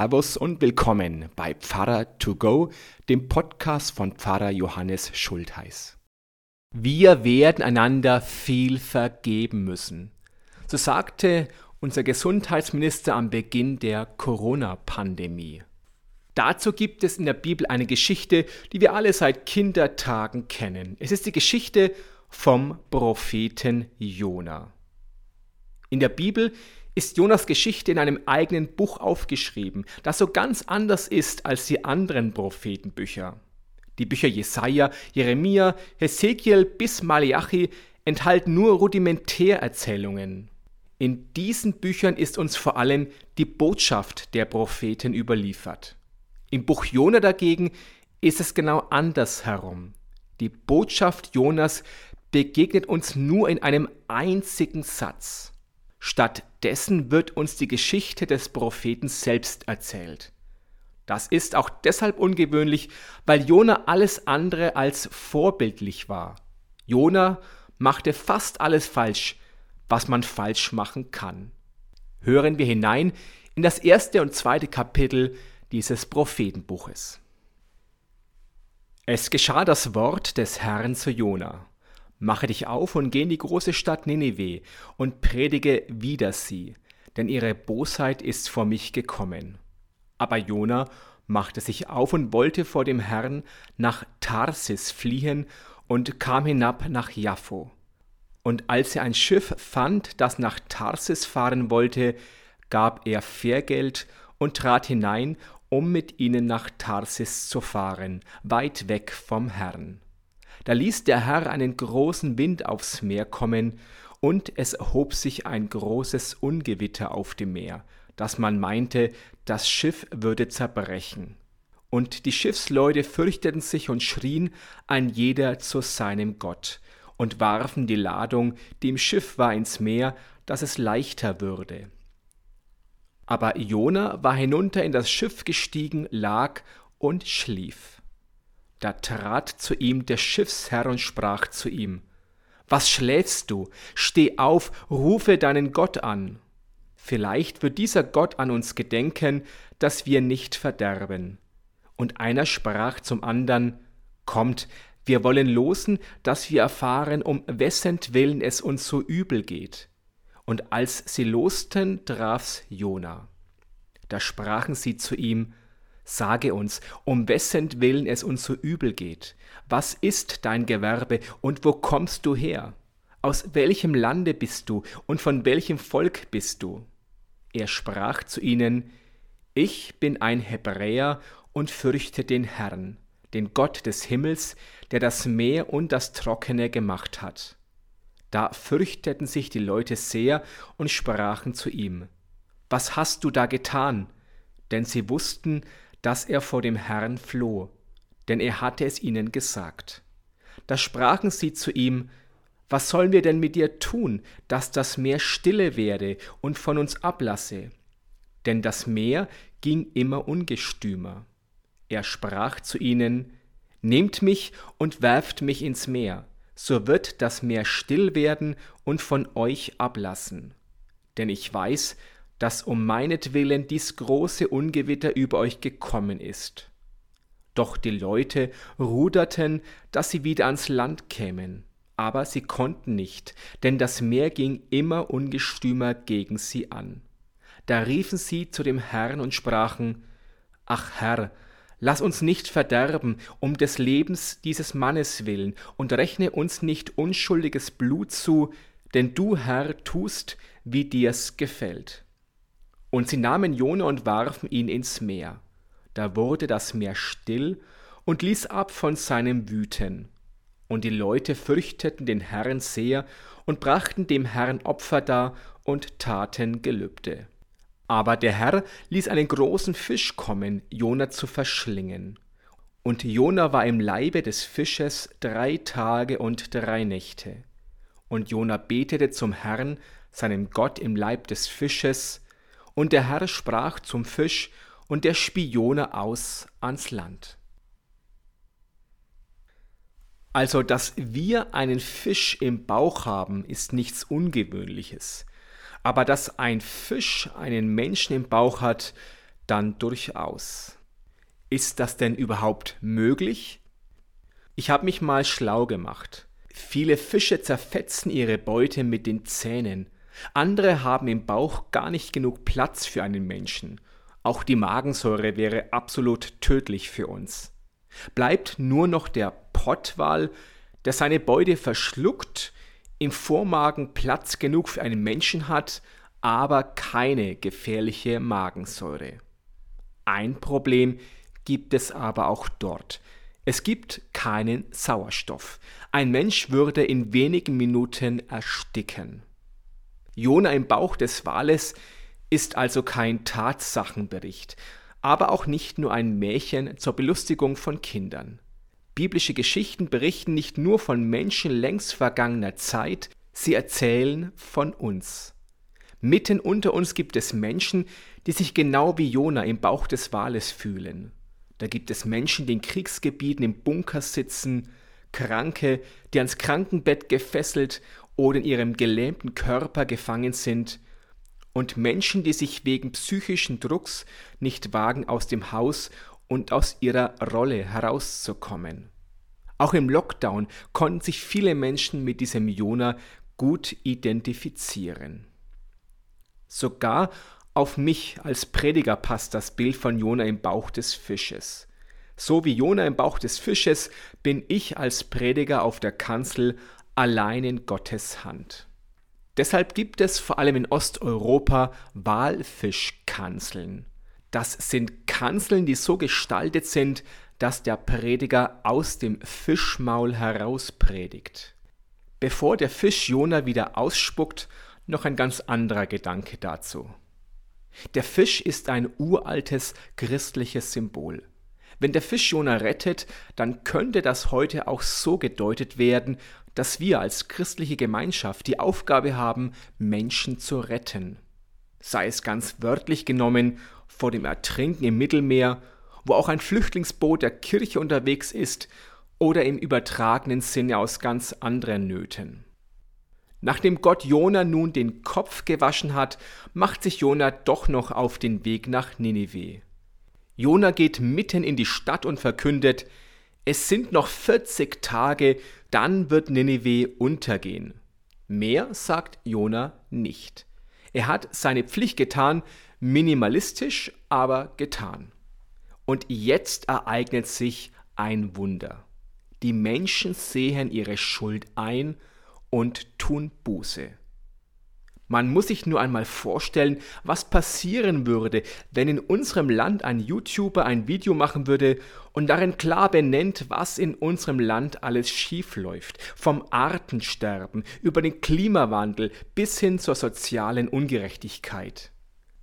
Servus und willkommen bei Pfarrer to go, dem Podcast von Pfarrer Johannes Schultheiß. Wir werden einander viel vergeben müssen. So sagte unser Gesundheitsminister am Beginn der Corona-Pandemie. Dazu gibt es in der Bibel eine Geschichte, die wir alle seit Kindertagen kennen. Es ist die Geschichte vom Propheten Jona. In der Bibel ist Jonas Geschichte in einem eigenen Buch aufgeschrieben, das so ganz anders ist als die anderen Prophetenbücher. Die Bücher Jesaja, Jeremia, Hesekiel bis Malachi enthalten nur Rudimentärerzählungen. In diesen Büchern ist uns vor allem die Botschaft der Propheten überliefert. Im Buch Jona dagegen ist es genau andersherum. Die Botschaft Jonas begegnet uns nur in einem einzigen Satz. Stattdessen wird uns die Geschichte des Propheten selbst erzählt. Das ist auch deshalb ungewöhnlich, weil Jona alles andere als vorbildlich war. Jona machte fast alles falsch, was man falsch machen kann. Hören wir hinein in das erste und zweite Kapitel dieses Prophetenbuches. Es geschah das Wort des Herrn zu Jona. Mache dich auf und geh in die große Stadt Ninive und predige wider sie, denn ihre Bosheit ist vor mich gekommen. Aber Jona machte sich auf und wollte vor dem Herrn nach Tarsis fliehen und kam hinab nach Jaffo. Und als er ein Schiff fand, das nach Tarsis fahren wollte, gab er Fährgeld und trat hinein, um mit ihnen nach Tarsis zu fahren, weit weg vom Herrn. Da ließ der Herr einen großen Wind aufs Meer kommen, und es erhob sich ein großes Ungewitter auf dem Meer, dass man meinte, das Schiff würde zerbrechen. Und die Schiffsleute fürchteten sich und schrien ein jeder zu seinem Gott und warfen die Ladung, die im Schiff war, ins Meer, dass es leichter würde. Aber Jona war hinunter in das Schiff gestiegen, lag und schlief. Da trat zu ihm der Schiffsherr und sprach zu ihm, Was schläfst du? Steh auf, rufe deinen Gott an. Vielleicht wird dieser Gott an uns gedenken, dass wir nicht verderben. Und einer sprach zum andern, Kommt, wir wollen losen, dass wir erfahren, um wessentwillen es uns so übel geht. Und als sie losten, traf's Jona. Da sprachen sie zu ihm, Sage uns, um wessen Willen es uns so übel geht. Was ist dein Gewerbe und wo kommst du her? Aus welchem Lande bist du und von welchem Volk bist du? Er sprach zu ihnen, Ich bin ein Hebräer und fürchte den Herrn, den Gott des Himmels, der das Meer und das Trockene gemacht hat. Da fürchteten sich die Leute sehr und sprachen zu ihm, Was hast du da getan? Denn sie wussten, dass er vor dem Herrn floh, denn er hatte es ihnen gesagt. Da sprachen sie zu ihm, Was sollen wir denn mit dir tun, dass das Meer stille werde und von uns ablasse? Denn das Meer ging immer ungestümer. Er sprach zu ihnen, Nehmt mich und werft mich ins Meer, so wird das Meer still werden und von euch ablassen. Denn ich weiß, dass um meinetwillen dies große Ungewitter über euch gekommen ist. Doch die Leute ruderten, dass sie wieder ans Land kämen, aber sie konnten nicht, denn das Meer ging immer ungestümer gegen sie an. Da riefen sie zu dem Herrn und sprachen, Ach Herr, lass uns nicht verderben um des Lebens dieses Mannes willen und rechne uns nicht unschuldiges Blut zu, denn du, Herr, tust, wie dir's gefällt. Und sie nahmen Jona und warfen ihn ins Meer. Da wurde das Meer still und ließ ab von seinem Wüten. Und die Leute fürchteten den Herrn sehr und brachten dem Herrn Opfer dar und taten Gelübde. Aber der Herr ließ einen großen Fisch kommen, Jona zu verschlingen. Und Jona war im Leibe des Fisches drei Tage und drei Nächte. Und Jona betete zum Herrn, seinem Gott im Leib des Fisches, und der Herr sprach zum Fisch, und der Spione aus ans Land. Also, dass wir einen Fisch im Bauch haben, ist nichts Ungewöhnliches. Aber dass ein Fisch einen Menschen im Bauch hat, dann durchaus. Ist das denn überhaupt möglich? Ich habe mich mal schlau gemacht. Viele Fische zerfetzen ihre Beute mit den Zähnen. Andere haben im Bauch gar nicht genug Platz für einen Menschen. Auch die Magensäure wäre absolut tödlich für uns. Bleibt nur noch der Pottwal, der seine Beute verschluckt, im Vormagen Platz genug für einen Menschen hat, aber keine gefährliche Magensäure. Ein Problem gibt es aber auch dort. Es gibt keinen Sauerstoff. Ein Mensch würde in wenigen Minuten ersticken. Jona im Bauch des Wales ist also kein Tatsachenbericht, aber auch nicht nur ein Märchen zur Belustigung von Kindern. Biblische Geschichten berichten nicht nur von Menschen längst vergangener Zeit, sie erzählen von uns. Mitten unter uns gibt es Menschen, die sich genau wie Jona im Bauch des Wales fühlen. Da gibt es Menschen, die in Kriegsgebieten im Bunker sitzen, Kranke, die ans Krankenbett gefesselt oder in ihrem gelähmten Körper gefangen sind, und Menschen, die sich wegen psychischen Drucks nicht wagen, aus dem Haus und aus ihrer Rolle herauszukommen. Auch im Lockdown konnten sich viele Menschen mit diesem Jona gut identifizieren. Sogar auf mich als Prediger passt das Bild von Jona im Bauch des Fisches. So wie Jona im Bauch des Fisches bin ich als Prediger auf der Kanzel allein in Gottes Hand. Deshalb gibt es vor allem in Osteuropa Walfischkanzeln. Das sind Kanzeln, die so gestaltet sind, dass der Prediger aus dem Fischmaul heraus predigt. Bevor der Fisch Jona wieder ausspuckt, noch ein ganz anderer Gedanke dazu. Der Fisch ist ein uraltes christliches Symbol. Wenn der Fisch Jona rettet, dann könnte das heute auch so gedeutet werden, dass wir als christliche Gemeinschaft die Aufgabe haben, Menschen zu retten. Sei es ganz wörtlich genommen vor dem Ertrinken im Mittelmeer, wo auch ein Flüchtlingsboot der Kirche unterwegs ist, oder im übertragenen Sinne aus ganz anderen Nöten. Nachdem Gott Jona nun den Kopf gewaschen hat, macht sich Jona doch noch auf den Weg nach Ninive. Jona geht mitten in die Stadt und verkündet, es sind noch 40 Tage, dann wird Ninive untergehen. Mehr sagt Jona nicht. Er hat seine Pflicht getan, minimalistisch, aber getan. Und jetzt ereignet sich ein Wunder. Die Menschen sehen ihre Schuld ein und tun Buße. Man muss sich nur einmal vorstellen, was passieren würde, wenn in unserem Land ein YouTuber ein Video machen würde und darin klar benennt, was in unserem Land alles schiefläuft, vom Artensterben über den Klimawandel bis hin zur sozialen Ungerechtigkeit.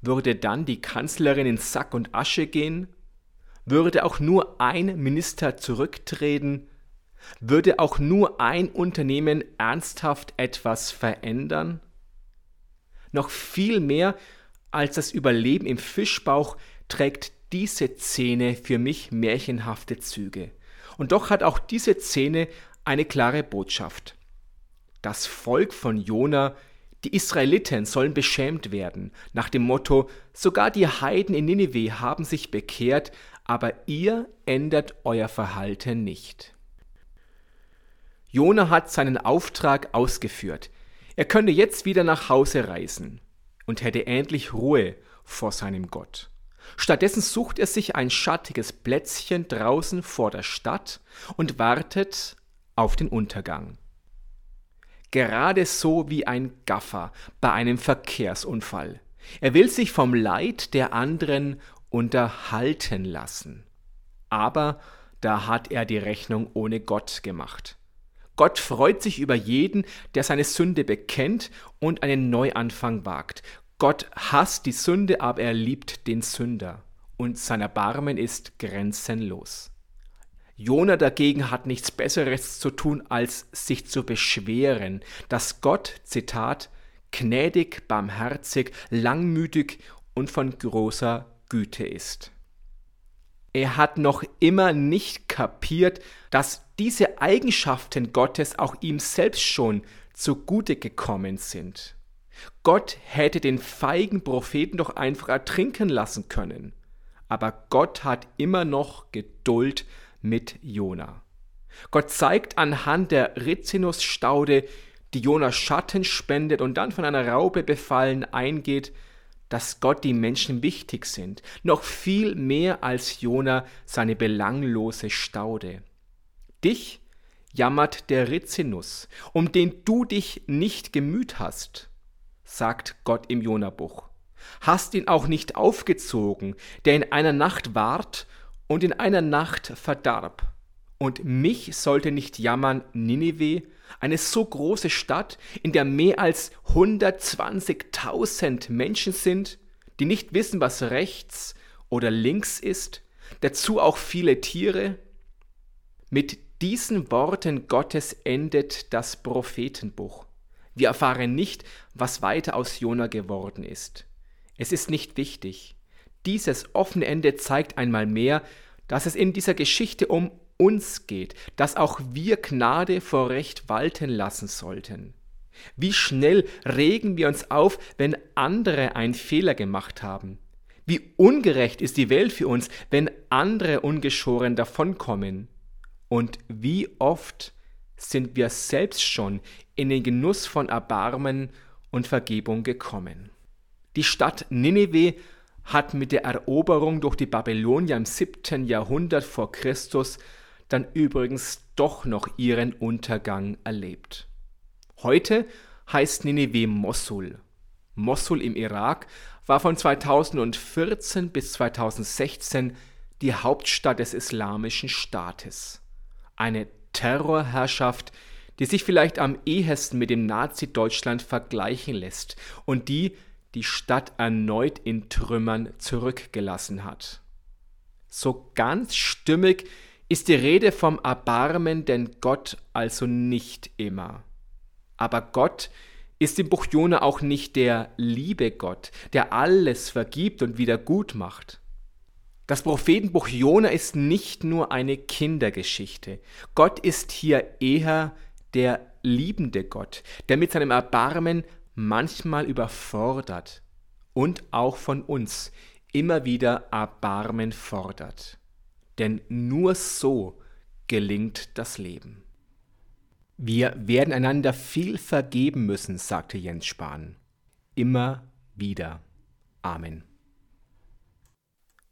Würde dann die Kanzlerin in Sack und Asche gehen? Würde auch nur ein Minister zurücktreten? Würde auch nur ein Unternehmen ernsthaft etwas verändern? Noch viel mehr als das Überleben im Fischbauch trägt diese Szene für mich märchenhafte Züge. Und doch hat auch diese Szene eine klare Botschaft. Das Volk von Jona, die Israeliten sollen beschämt werden, nach dem Motto, sogar die Heiden in Ninive haben sich bekehrt, aber ihr ändert euer Verhalten nicht. Jona hat seinen Auftrag ausgeführt. Er könnte jetzt wieder nach Hause reisen und hätte endlich Ruhe vor seinem Gott. Stattdessen sucht er sich ein schattiges Plätzchen draußen vor der Stadt und wartet auf den Untergang. Gerade so wie ein Gaffer bei einem Verkehrsunfall. Er will sich vom Leid der anderen unterhalten lassen. Aber da hat er die Rechnung ohne Gott gemacht. Gott freut sich über jeden, der seine Sünde bekennt und einen Neuanfang wagt. Gott hasst die Sünde, aber er liebt den Sünder. Und sein Erbarmen ist grenzenlos. Jona dagegen hat nichts Besseres zu tun, als sich zu beschweren, dass Gott, Zitat, gnädig, barmherzig, langmütig und von großer Güte ist. Er hat noch immer nicht kapiert, dass diese Eigenschaften Gottes auch ihm selbst schon zugute gekommen sind. Gott hätte den feigen Propheten doch einfach ertrinken lassen können. aber Gott hat immer noch Geduld mit Jona. Gott zeigt anhand der Rizinusstaude, die Jona Schatten spendet und dann von einer Raupe befallen eingeht, dass Gott die Menschen wichtig sind, noch viel mehr als Jona seine belanglose Staude. Dich jammert der Rizinus, um den du dich nicht gemüht hast, sagt Gott im Jonabuch. Hast ihn auch nicht aufgezogen, der in einer Nacht ward und in einer Nacht verdarb. Und mich sollte nicht jammern Ninive, eine so große Stadt, in der mehr als 120.000 Menschen sind, die nicht wissen, was rechts oder links ist, dazu auch viele Tiere. Mit diesen Worten Gottes endet das Prophetenbuch. Wir erfahren nicht, was weiter aus Jona geworden ist. Es ist nicht wichtig. Dieses offene Ende zeigt einmal mehr, dass es in dieser Geschichte um uns geht, dass auch wir Gnade vor Recht walten lassen sollten. Wie schnell regen wir uns auf, wenn andere einen Fehler gemacht haben. Wie ungerecht ist die Welt für uns, wenn andere ungeschoren davonkommen. Und wie oft sind wir selbst schon in den Genuss von Erbarmen und Vergebung gekommen. Die Stadt Nineveh hat mit der Eroberung durch die Babylonier im 7. Jahrhundert vor Christus dann übrigens doch noch ihren Untergang erlebt. Heute heißt Nineveh Mossul. Mossul im Irak war von 2014 bis 2016 die Hauptstadt des Islamischen Staates. Eine Terrorherrschaft, die sich vielleicht am ehesten mit dem Nazi-Deutschland vergleichen lässt und die die Stadt erneut in Trümmern zurückgelassen hat. So ganz stimmig ist die Rede vom Erbarmen denn Gott also nicht immer. Aber Gott ist im Buch Jona auch nicht der liebe Gott, der alles vergibt und wieder gut macht. Das Prophetenbuch Jona ist nicht nur eine Kindergeschichte. Gott ist hier eher der liebende Gott, der mit seinem Erbarmen manchmal überfordert und auch von uns immer wieder Erbarmen fordert denn nur so gelingt das Leben. Wir werden einander viel vergeben müssen, sagte Jens Spahn. Immer wieder. Amen.